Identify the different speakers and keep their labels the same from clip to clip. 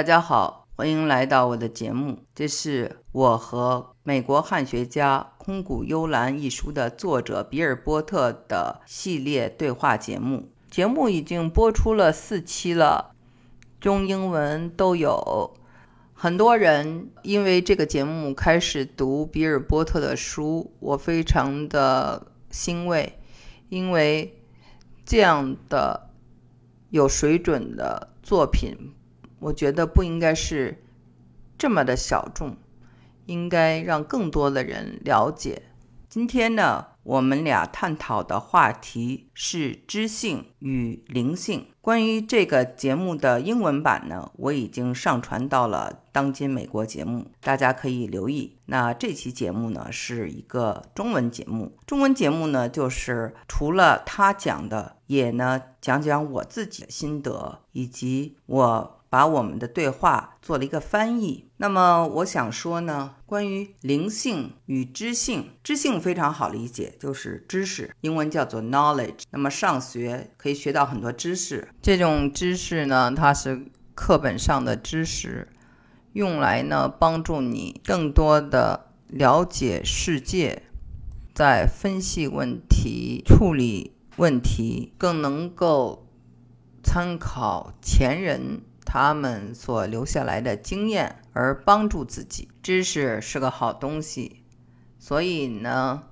Speaker 1: 大家好，欢迎来到我的节目。这是我和美国汉学家《空谷幽兰》一书的作者比尔·波特的系列对话节目。节目已经播出了四期了，中英文都有。很多人因为这个节目开始读比尔·波特的书，我非常的欣慰，因为这样的有水准的作品，我觉得不应该是这么的小众，应该让更多的人了解。今天呢？我们俩探讨的话题是知性与灵性。关于这个节目的英文版呢，我已经上传到了当今美国节目，大家可以留意。那这期节目呢，是一个中文节目。中文节目呢，就是除了他讲的，也呢讲讲我自己的心得，以及我。把我们的对话做了一个翻译。那么我想说呢，关于灵性与知性，知性非常好理解，就是知识，英文叫做 knowledge。那么上学可以学到很多知识，这种知识呢，它是课本上的知识，用来呢帮助你更多的了解世界，在分析问题、处理问题，更能够参考前人。他们所留下来的经验，而帮助自己。知识是个好东西，所以呢，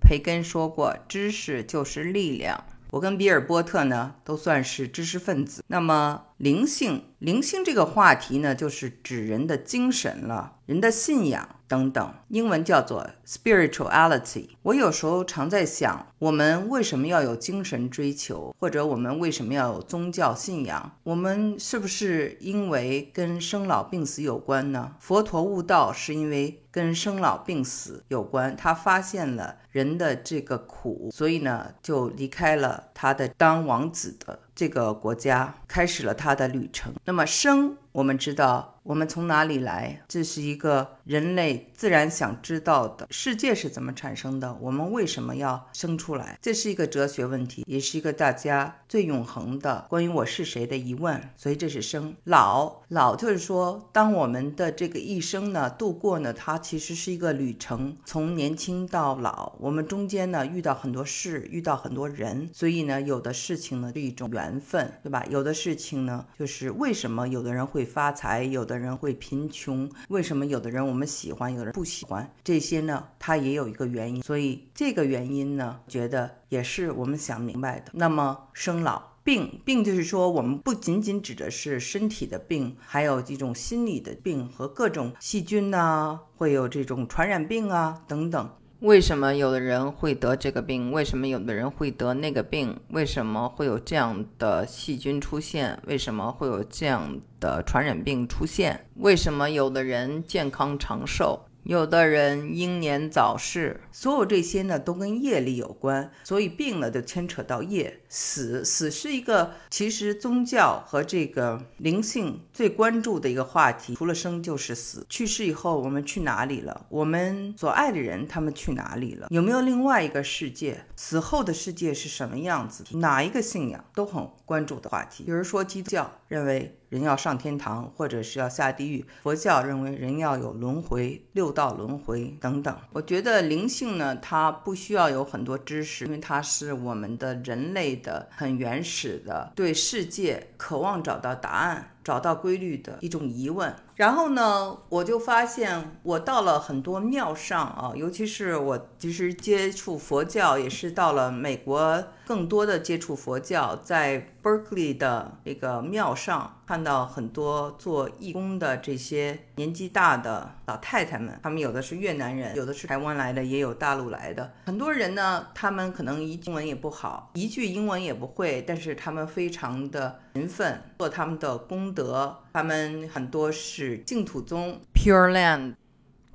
Speaker 1: 培根说过，知识就是力量。我跟比尔·波特呢，都算是知识分子。那么，灵性，灵性这个话题呢，就是指人的精神了，人的信仰。等等，英文叫做 spirituality。我有时候常在想，我们为什么要有精神追求，或者我们为什么要有宗教信仰？我们是不是因为跟生老病死有关呢？佛陀悟道是因为跟生老病死有关，他发现了人的这个苦，所以呢，就离开了他的当王子的。这个国家开始了他的旅程。那么生，我们知道我们从哪里来，这是一个人类自然想知道的。世界是怎么产生的？我们为什么要生出来？这是一个哲学问题，也是一个大家最永恒的关于我是谁的疑问。所以这是生。老老就是说，当我们的这个一生呢度过呢，它其实是一个旅程，从年轻到老，我们中间呢遇到很多事，遇到很多人，所以呢有的事情呢是一种缘。分，对吧？有的事情呢，就是为什么有的人会发财，有的人会贫穷？为什么有的人我们喜欢，有的人不喜欢？这些呢，它也有一个原因。所以这个原因呢，觉得也是我们想明白的。那么生老病，病就是说，我们不仅仅指的是身体的病，还有这种心理的病和各种细菌呐，会有这种传染病啊等等。为什么有的人会得这个病？为什么有的人会得那个病？为什么会有这样的细菌出现？为什么会有这样的传染病出现？为什么有的人健康长寿？有的人英年早逝，所有这些呢都跟业力有关，所以病了就牵扯到业。死死是一个其实宗教和这个灵性最关注的一个话题，除了生就是死。去世以后我们去哪里了？我们所爱的人他们去哪里了？有没有另外一个世界？死后的世界是什么样子？哪一个信仰都很关注的话题。比如说基督教认为。人要上天堂，或者是要下地狱。佛教认为人要有轮回、六道轮回等等。我觉得灵性呢，它不需要有很多知识，因为它是我们的人类的很原始的对世界渴望找到答案。找到规律的一种疑问，然后呢，我就发现我到了很多庙上啊，尤其是我其实接触佛教也是到了美国，更多的接触佛教，在 Berkeley 的这个庙上看到很多做义工的这些年纪大的老太太们，他们有的是越南人，有的是台湾来的，也有大陆来的，很多人呢，他们可能一英文也不好，一句英文也不会，但是他们非常的勤奋，做他们的功。德，他们很多是净土宗，Pure Land，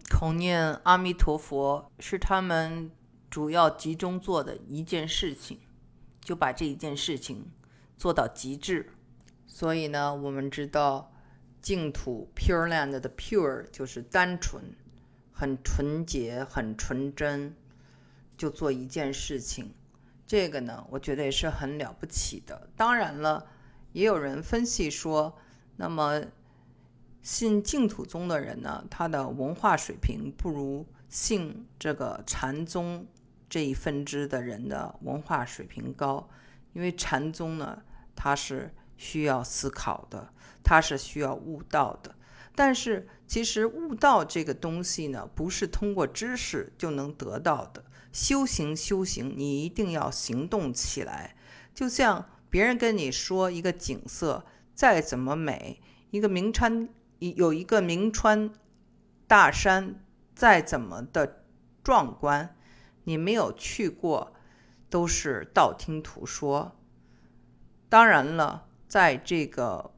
Speaker 1: 口念阿弥陀佛是他们主要集中做的一件事情，就把这一件事情做到极致。所以呢，我们知道净土 Pure Land 的 Pure 就是单纯，很纯洁，很纯真，就做一件事情。这个呢，我觉得也是很了不起的。当然了，也有人分析说。那么，信净土宗的人呢，他的文化水平不如信这个禅宗这一分支的人的文化水平高，因为禅宗呢，它是需要思考的，它是需要悟道的。但是其实悟道这个东西呢，不是通过知识就能得到的。修行，修行，你一定要行动起来。就像别人跟你说一个景色再怎么美，一个名川有一个名川大山再怎么的壮观，你没有去过，都是道听途说。当然了，在这个。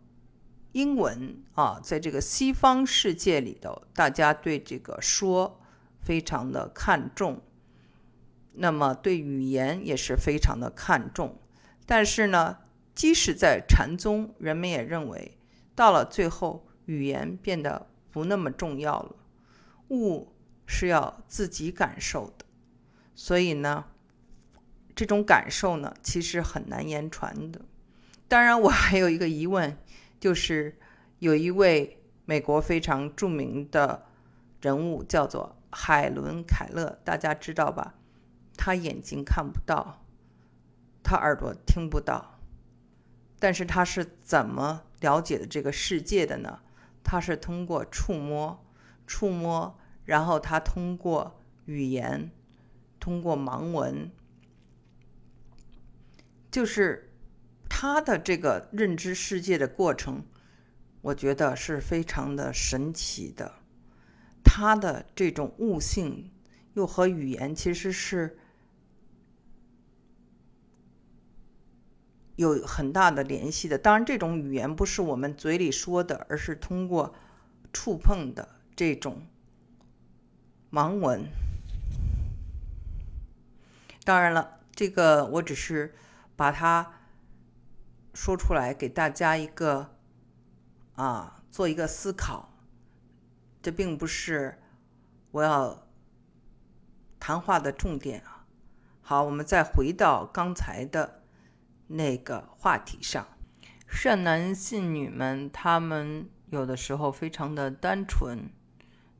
Speaker 1: 英文啊，在这个西方世界里头，大家对这个说非常的看重，那么对语言也是非常的看重。但是呢，即使在禅宗，人们也认为，到了最后，语言变得不那么重要了，悟是要自己感受的。所以呢，这种感受呢，其实很难言传的。当然，我还有一个疑问。就是有一位美国非常著名的人物，叫做海伦·凯勒，大家知道吧？他眼睛看不到，他耳朵听不到，但是他是怎么了解的这个世界的呢？他是通过触摸，触摸，然后他通过语言，通过盲文，就是。他的这个认知世界的过程，我觉得是非常的神奇的。他的这种悟性又和语言其实是有很大的联系的。当然，这种语言不是我们嘴里说的，而是通过触碰的这种盲文。当然了，这个我只是把它。说出来给大家一个啊，做一个思考。这并不是我要谈话的重点啊。好，我们再回到刚才的那个话题上。善男信女们，他们有的时候非常的单纯，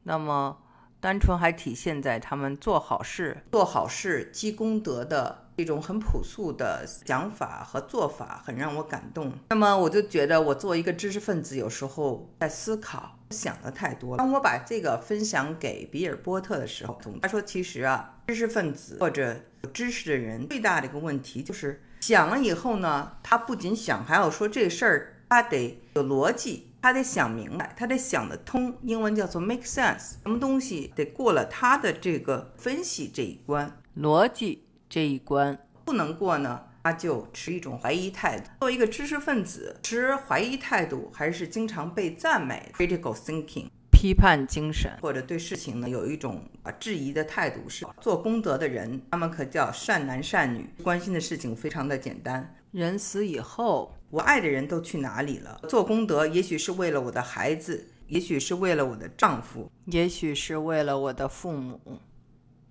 Speaker 1: 那么单纯还体现在他们做好事、做好事积功德的。一种很朴素的想法和做法，很让我感动。那么我就觉得，我作为一个知识分子，有时候在思考，想的太多。当我把这个分享给比尔波特的时候，他说：“其实啊，知识分子或者有知识的人，最大的一个问题就是想了以后呢，他不仅想，还要说这事儿，他得有逻辑，他得想明白，他得想得通。英文叫做 make sense，什么东西得过了他的这个分析这一关，逻辑。”这一关不能过呢，他就持一种怀疑态度。作为一个知识分子，持怀疑态度还是经常被赞美，critical thinking，批判精神，或者对事情呢有一种啊质疑的态度。是做功德的人，他们可叫善男善女，关心的事情非常的简单。人死以后，我爱的人都去哪里了？做功德，也许是为了我的孩子，也许是为了我的丈夫，也许是为了我的父母。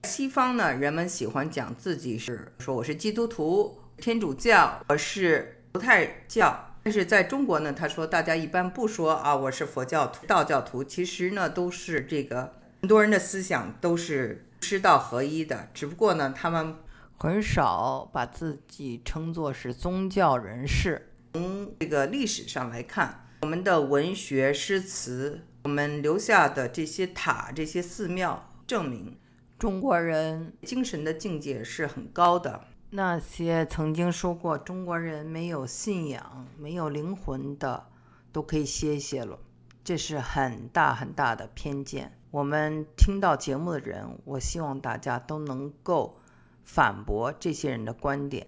Speaker 1: 西方呢，人们喜欢讲自己是说我是基督徒、天主教，我是犹太教。但是在中国呢，他说大家一般不说啊，我是佛教徒、道教徒。其实呢，都是这个很多人的思想都是师道合一的，只不过呢，他们很少把自己称作是宗教人士。从这个历史上来看，我们的文学、诗词，我们留下的这些塔、这些寺庙，证明。中国人精神的境界是很高的。那些曾经说过中国人没有信仰、没有灵魂的，都可以歇歇了。这是很大很大的偏见。我们听到节目的人，我希望大家都能够反驳这些人的观点。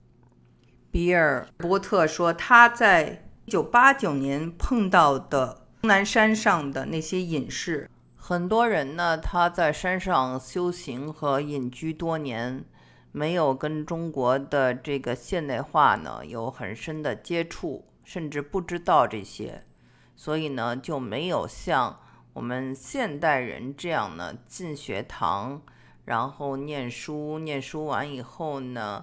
Speaker 1: 比尔·波特说，他在1989年碰到的终南山上的那些隐士。很多人呢，他在山上修行和隐居多年，没有跟中国的这个现代化呢有很深的接触，甚至不知道这些，所以呢就没有像我们现代人这样呢进学堂，然后念书，念书完以后呢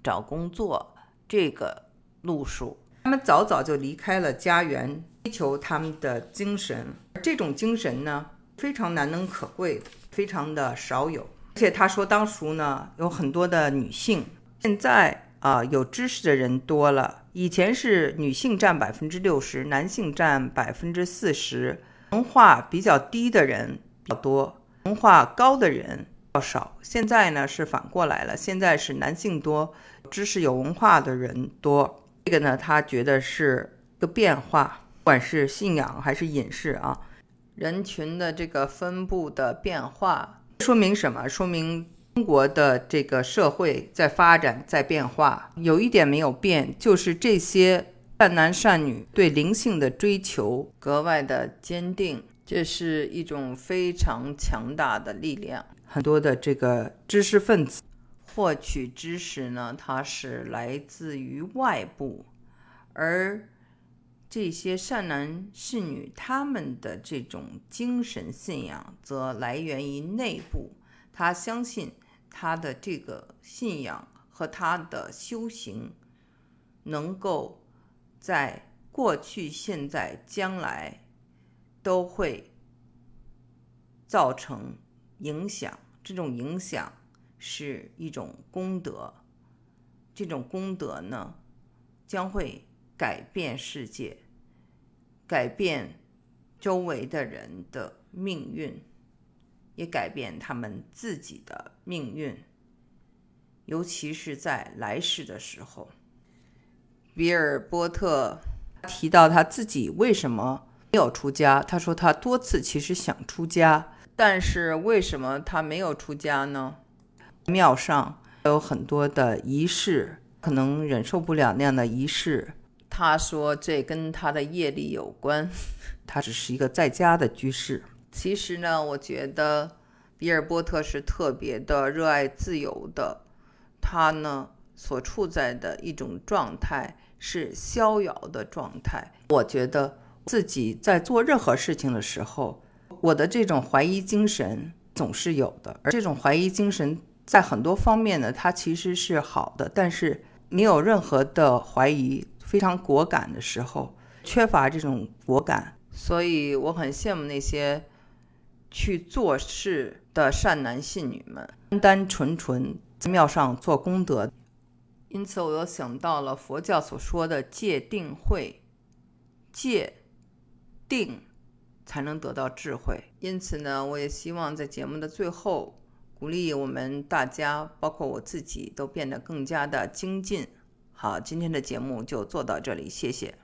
Speaker 1: 找工作这个路数。他们早早就离开了家园，追求他们的精神。这种精神呢，非常难能可贵，非常的少有。而且他说，当时呢，有很多的女性，现在啊，有知识的人多了。以前是女性占百分之六十，男性占百分之四十，文化比较低的人比较多，文化高的人较少。现在呢是反过来了，现在是男性多，知识有文化的人多。这个呢，他觉得是个变化，不管是信仰还是隐士啊，人群的这个分布的变化，说明什么？说明。中国的这个社会在发展，在变化。有一点没有变，就是这些善男善女对灵性的追求格外的坚定。这是一种非常强大的力量。很多的这个知识分子获取知识呢，它是来自于外部，而这些善男善女他们的这种精神信仰则来源于内部。他相信。他的这个信仰和他的修行，能够在过去、现在、将来都会造成影响。这种影响是一种功德，这种功德呢，将会改变世界，改变周围的人的命运。也改变他们自己的命运，尤其是在来世的时候。比尔波特提到他自己为什么没有出家，他说他多次其实想出家，但是为什么他没有出家呢？庙上有很多的仪式，可能忍受不了那样的仪式。他说这跟他的业力有关，他只是一个在家的居士。其实呢，我觉得比尔波特是特别的热爱自由的。他呢所处在的一种状态是逍遥的状态。我觉得自己在做任何事情的时候，我的这种怀疑精神总是有的。而这种怀疑精神在很多方面呢，它其实是好的。但是你有任何的怀疑，非常果敢的时候，缺乏这种果敢，所以我很羡慕那些。去做事的善男信女们，单单纯纯在庙上做功德。因此，我又想到了佛教所说的戒定慧，戒定才能得到智慧。因此呢，我也希望在节目的最后，鼓励我们大家，包括我自己，都变得更加的精进。好，今天的节目就做到这里，谢谢。